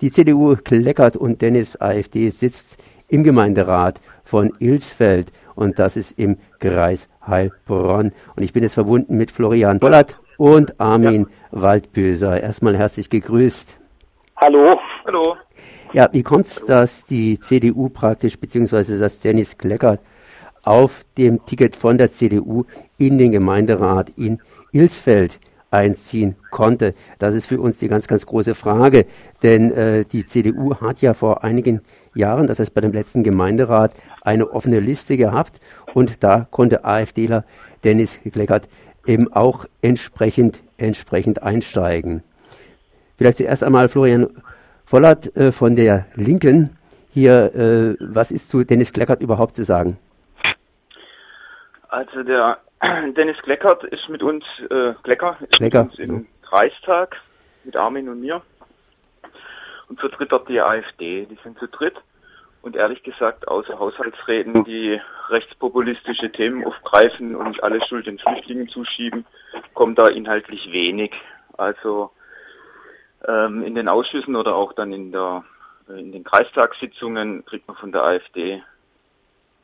Die CDU Kleckert und Dennis AfD sitzt im Gemeinderat von Ilsfeld und das ist im Kreis Heilbronn. Und ich bin jetzt verbunden mit Florian Bollert und Armin ja. Waldböser. Erstmal herzlich gegrüßt. Hallo. Hallo. Ja, wie kommt es, dass die CDU praktisch, beziehungsweise dass Dennis Kleckert auf dem Ticket von der CDU in den Gemeinderat in Ilsfeld einziehen konnte. Das ist für uns die ganz, ganz große Frage, denn äh, die CDU hat ja vor einigen Jahren, das heißt bei dem letzten Gemeinderat, eine offene Liste gehabt und da konnte AfDler Dennis Kleckert eben auch entsprechend, entsprechend einsteigen. Vielleicht zuerst einmal Florian Vollert äh, von der Linken. Hier, äh, was ist zu Dennis Kleckert überhaupt zu sagen? Also der Dennis Kleckert ist mit uns, äh, Klecker, ist Klecker. mit uns im Kreistag, mit Armin und mir und vertritt dort die AfD. Die sind zu dritt und ehrlich gesagt außer Haushaltsreden, die rechtspopulistische Themen aufgreifen und alle Schuld den Flüchtlingen zuschieben, kommt da inhaltlich wenig. Also ähm, in den Ausschüssen oder auch dann in der äh, in den Kreistagssitzungen kriegt man von der AfD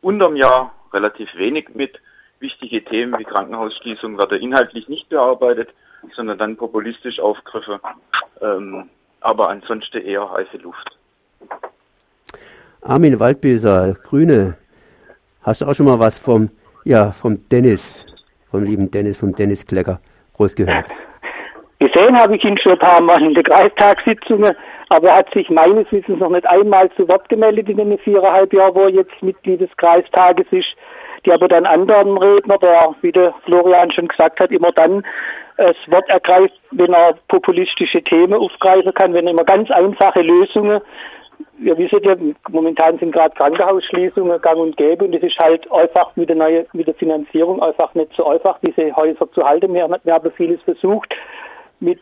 unterm Jahr relativ wenig mit wichtige Themen wie Krankenhausschließung werden inhaltlich nicht bearbeitet, sondern dann populistisch Aufgriffe. Ähm, aber ansonsten eher heiße Luft. Armin Waldbeser, Grüne, hast du auch schon mal was vom, ja, vom Dennis, vom lieben Dennis, vom Dennis Klecker groß gehört? Gesehen habe ich ihn schon ein paar Mal in der Kreistagssitzungen, aber er hat sich meines Wissens noch nicht einmal zu Wort gemeldet in den viereinhalb Jahren, wo er jetzt Mitglied des Kreistages ist die aber dann anderen Redner, der, wie der Florian schon gesagt hat, immer dann das Wort ergreift, wenn er populistische Themen aufgreifen kann, wenn er immer ganz einfache Lösungen wir wissen ja, momentan sind gerade Krankenhausschließungen gang und gäbe und es ist halt einfach mit der, neue, mit der Finanzierung einfach nicht so einfach, diese Häuser zu halten. Wir, wir haben vieles versucht, mit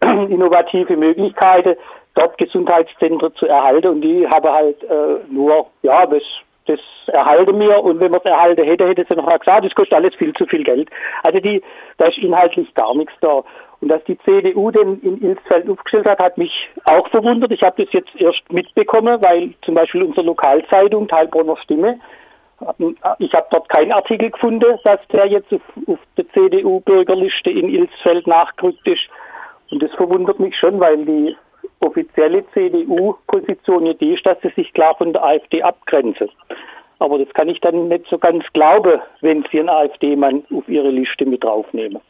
innovativen Möglichkeiten dort Gesundheitszentren zu erhalten und die haben halt äh, nur, ja, das das erhalte wir und wenn man es erhalten hätte, hätte sie noch gesagt, das kostet alles viel zu viel Geld. Also die, da ist inhaltlich gar nichts da. Und dass die CDU den in Ilsfeld aufgestellt hat, hat mich auch verwundert. Ich habe das jetzt erst mitbekommen, weil zum Beispiel unsere Lokalzeitung, Teilbronner Stimme, ich habe dort keinen Artikel gefunden, dass der jetzt auf, auf der CDU-Bürgerliste in Ilsfeld nachgerückt ist. Und das verwundert mich schon, weil die offizielle CDU-Position die ist, dass sie sich klar von der AfD abgrenzen. Aber das kann ich dann nicht so ganz glauben, wenn sie einen AfD-Mann auf ihre Liste mit draufnehmen.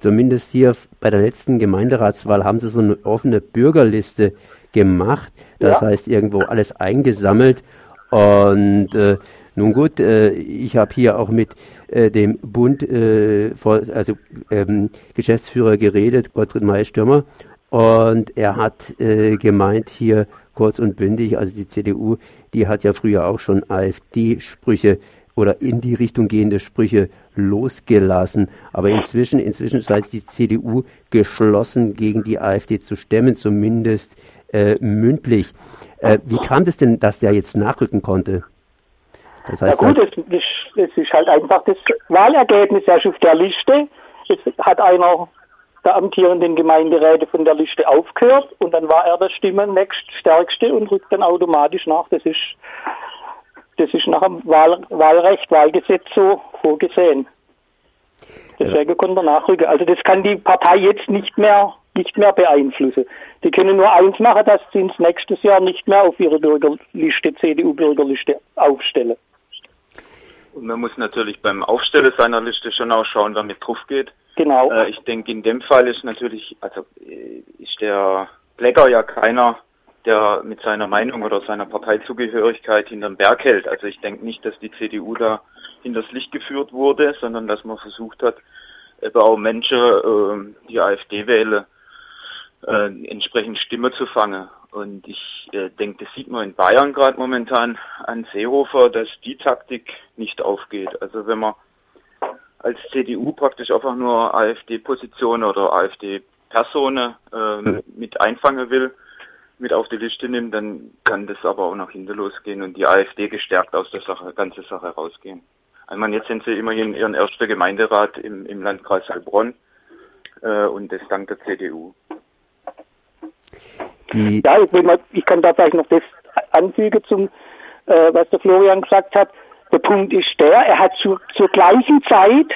Zumindest hier bei der letzten Gemeinderatswahl haben sie so eine offene Bürgerliste gemacht. Das ja. heißt, irgendwo alles eingesammelt. Und äh, nun gut, äh, ich habe hier auch mit äh, dem Bund, äh, vor, also ähm, Geschäftsführer geredet, Gottfried May-Stürmer, und er hat äh, gemeint hier kurz und bündig, also die CDU, die hat ja früher auch schon AfD-Sprüche oder in die Richtung gehende Sprüche losgelassen. Aber inzwischen, inzwischen sei die CDU geschlossen gegen die AfD zu stemmen, zumindest äh, mündlich. Äh, wie kam es denn, dass der jetzt nachrücken konnte? Das heißt, ja gut, es, es ist halt einfach das Wahlergebnis ja auf der Liste. Es hat einer der amtierenden Gemeinderäte von der Liste aufgehört und dann war er der Stimmennächststärkste und rückt dann automatisch nach. Das ist, das ist nach dem Wahl, Wahlrecht, Wahlgesetz so vorgesehen. Deswegen ja. konnte er nachrücken. Also das kann die Partei jetzt nicht mehr, nicht mehr beeinflussen. Die können nur eins machen, dass sie ins nächstes Jahr nicht mehr auf ihre Bürgerliste, CDU-Bürgerliste aufstellen. Und man muss natürlich beim Aufstellen seiner Liste schon auch schauen, wer mit drauf geht. Genau. Äh, ich denke, in dem Fall ist natürlich, also äh, ist der Blecker ja keiner, der mit seiner Meinung oder seiner Parteizugehörigkeit hinterm Berg hält. Also ich denke nicht, dass die CDU da hinters Licht geführt wurde, sondern dass man versucht hat, eben auch Menschen, äh, die AfD wählen, äh, entsprechend Stimme zu fangen. Und ich äh, denke, das sieht man in Bayern gerade momentan an Seehofer, dass die Taktik nicht aufgeht. Also wenn man als CDU praktisch einfach nur AfD-Position oder AfD-Personen äh, mhm. mit einfangen will, mit auf die Liste nimmt, dann kann das aber auch nach hinten losgehen und die AfD gestärkt aus der Sache, ganze Sache rausgehen. Ich meine, jetzt sind sie immerhin ihren ersten Gemeinderat im, im Landkreis Heilbronn äh, und das dank der CDU. Die ja, ich, ich kann da vielleicht noch das anfügen zum, äh, was der Florian gesagt hat. Der Punkt ist der, er hat zu, zur gleichen Zeit,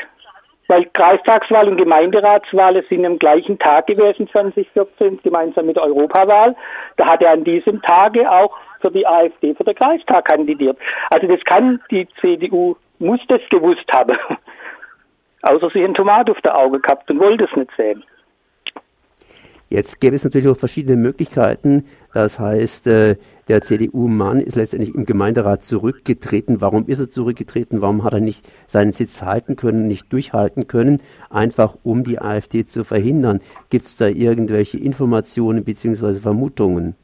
weil Kreistagswahl und Gemeinderatswahl sind am gleichen Tag gewesen, 2014, gemeinsam mit Europawahl. Da hat er an diesem Tage auch für die AfD für den Kreistag kandidiert. Also das kann die CDU, muss das gewusst haben. Außer sie ein Tomat auf der Auge gehabt und wollte es nicht sehen. Jetzt gäbe es natürlich auch verschiedene Möglichkeiten. Das heißt, äh, der CDU-Mann ist letztendlich im Gemeinderat zurückgetreten. Warum ist er zurückgetreten? Warum hat er nicht seinen Sitz halten können, nicht durchhalten können? Einfach um die AfD zu verhindern. Gibt es da irgendwelche Informationen bzw. Vermutungen?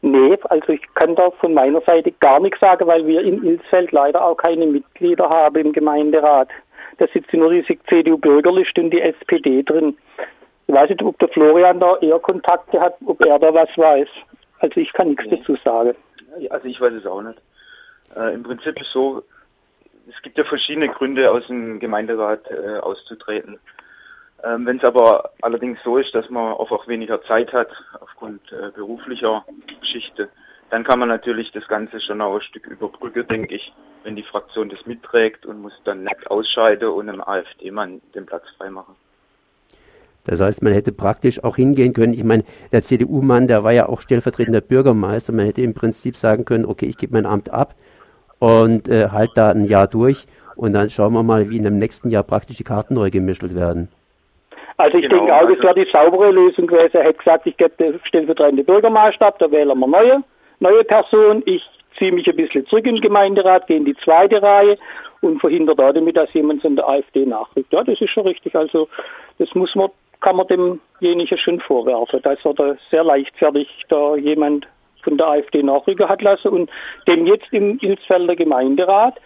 Nee, also ich kann da von meiner Seite gar nichts sagen, weil wir in Ilsfeld leider auch keine Mitglieder haben im Gemeinderat. Da sitzt nur die CDU-Bürgerliste und die SPD drin. Ich weiß nicht, ob der Florian da eher Kontakte hat, ob er da was weiß. Also ich kann nichts nee. dazu sagen. Also ich weiß es auch nicht. Äh, Im Prinzip ist so, es gibt ja verschiedene Gründe, aus dem Gemeinderat äh, auszutreten. Ähm, Wenn es aber allerdings so ist, dass man einfach weniger Zeit hat aufgrund äh, beruflicher Geschichte, dann kann man natürlich das Ganze schon auch ein Stück überbrücken, denke ich, wenn die Fraktion das mitträgt und muss dann nicht ausscheiden und einem AfD-Mann den Platz freimachen. Das heißt, man hätte praktisch auch hingehen können. Ich meine, der CDU-Mann, der war ja auch stellvertretender Bürgermeister. Man hätte im Prinzip sagen können, okay, ich gebe mein Amt ab und äh, halt da ein Jahr durch und dann schauen wir mal, wie in dem nächsten Jahr praktisch die Karten neu gemischt werden. Also ich genau, denke auch, das also wäre die saubere Lösung gewesen. Er hätte gesagt, ich gebe den stellvertretenden Bürgermeister ab, da wählen wir neue, neue Person. Ich ziehe mich ein bisschen zurück in den Gemeinderat, gehe in die zweite Reihe und verhindere damit, dass jemand in der AfD nachrückt. Ja, das ist schon richtig. Also das muss man kann man demjenigen schon vorwerfen, dass er da sehr leichtfertig da jemand von der AfD nachrücken hat lassen und dem jetzt im Ilsfelder Gemeinderat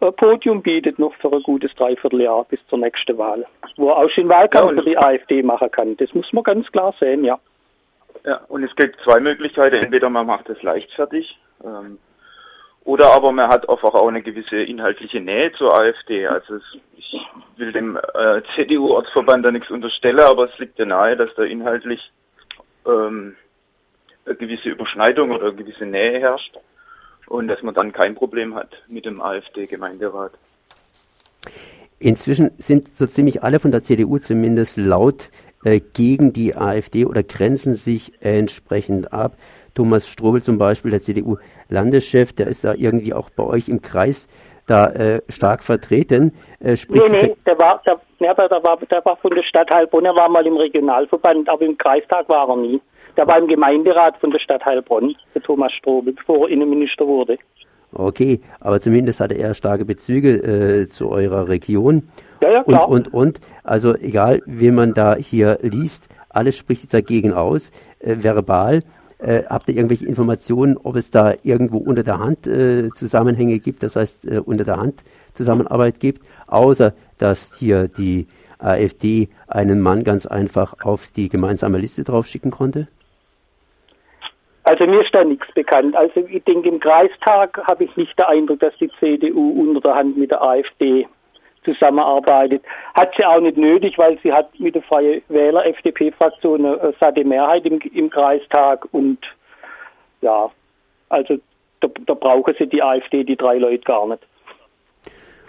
ein Podium bietet noch für ein gutes Dreivierteljahr bis zur nächsten Wahl, wo er auch schon Wahlkampf ja, für die AfD machen kann. Das muss man ganz klar sehen, ja. Ja, und es gibt zwei Möglichkeiten. Entweder man macht es leichtfertig, ähm, oder aber man hat einfach auch eine gewisse inhaltliche Nähe zur AfD. Also es, ich will dem äh, CDU-Ortsverband da nichts unterstellen, aber es liegt ja nahe, dass da inhaltlich ähm, eine gewisse Überschneidung oder eine gewisse Nähe herrscht und dass man dann kein Problem hat mit dem AfD-Gemeinderat. Inzwischen sind so ziemlich alle von der CDU zumindest laut äh, gegen die AfD oder grenzen sich entsprechend ab. Thomas Strobel zum Beispiel, der CDU-Landeschef, der ist da irgendwie auch bei euch im Kreis da äh, stark vertreten. Äh, nee, nee, der war, der, ja, der, war, der war von der Stadt Heilbronn, er war mal im Regionalverband, aber im Kreistag war er nie. Der war im Gemeinderat von der Stadt Heilbronn, der Thomas Strobel, bevor er Innenminister wurde. Okay, aber zumindest hatte er starke Bezüge äh, zu eurer Region. Ja, ja, klar. Und, und, und, also egal, wie man da hier liest, alles spricht sich dagegen aus, äh, verbal. Äh, habt ihr irgendwelche Informationen, ob es da irgendwo unter der Hand äh, Zusammenhänge gibt, das heißt äh, unter der Hand Zusammenarbeit gibt, außer dass hier die AfD einen Mann ganz einfach auf die gemeinsame Liste draufschicken konnte? Also mir ist da nichts bekannt. Also ich denke, im Kreistag habe ich nicht den Eindruck, dass die CDU unter der Hand mit der AfD zusammenarbeitet. Hat sie auch nicht nötig, weil sie hat mit der Freie Wähler FDP-Fraktion eine satte Mehrheit im, im Kreistag und ja, also da, da brauchen sie die AfD, die drei Leute gar nicht.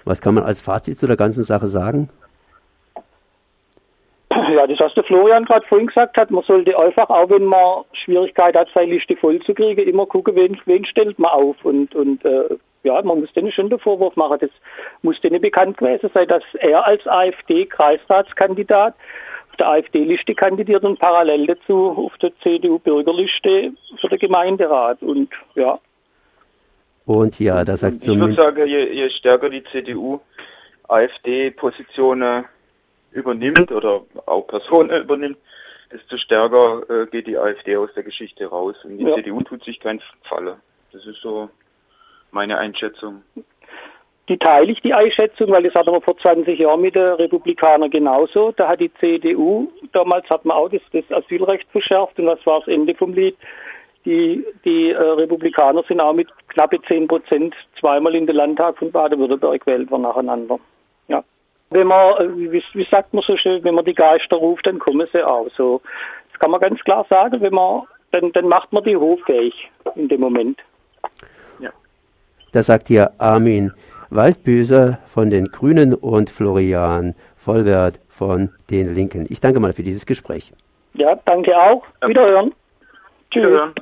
Was kann man als Fazit zu der ganzen Sache sagen? Ja, das, was der Florian gerade vorhin gesagt hat, man sollte einfach, auch wenn man Schwierigkeit hat, seine Liste voll zu kriegen, immer gucken, wen, wen stellt man auf und, und äh, ja, man muss denen schon den Vorwurf machen. Das muss denen bekannt gewesen sein, dass er als AfD-Kreisratskandidat auf der AfD-Liste kandidiert und parallel dazu auf der CDU-Bürgerliste für den Gemeinderat. Und ja. Und ja, das sagt Ich würde sagen, je, je stärker die CDU AfD-Positionen übernimmt oder auch Personen übernimmt, desto stärker äh, geht die AfD aus der Geschichte raus. Und die ja. CDU tut sich keinen Falle. Das ist so meine Einschätzung. Die teile ich, die Einschätzung, weil das hatten wir vor 20 Jahren mit den Republikanern genauso. Da hat die CDU, damals hat man auch das, das Asylrecht verschärft und was war das Ende vom Lied? Die, die äh, Republikaner sind auch mit knappe 10 Prozent zweimal in den Landtag von Baden-Württemberg gewählt worden nacheinander. Ja. Wenn man, äh, wie, wie sagt man so schön, wenn man die Geister ruft, dann kommen sie auch. So, das kann man ganz klar sagen, wenn man dann, dann macht man die hoffähig in dem Moment. Da sagt hier Armin Waldbüser von den Grünen und Florian Vollwert von den Linken. Ich danke mal für dieses Gespräch. Ja, danke auch. Wiederhören. Tschüss. Wiederhören.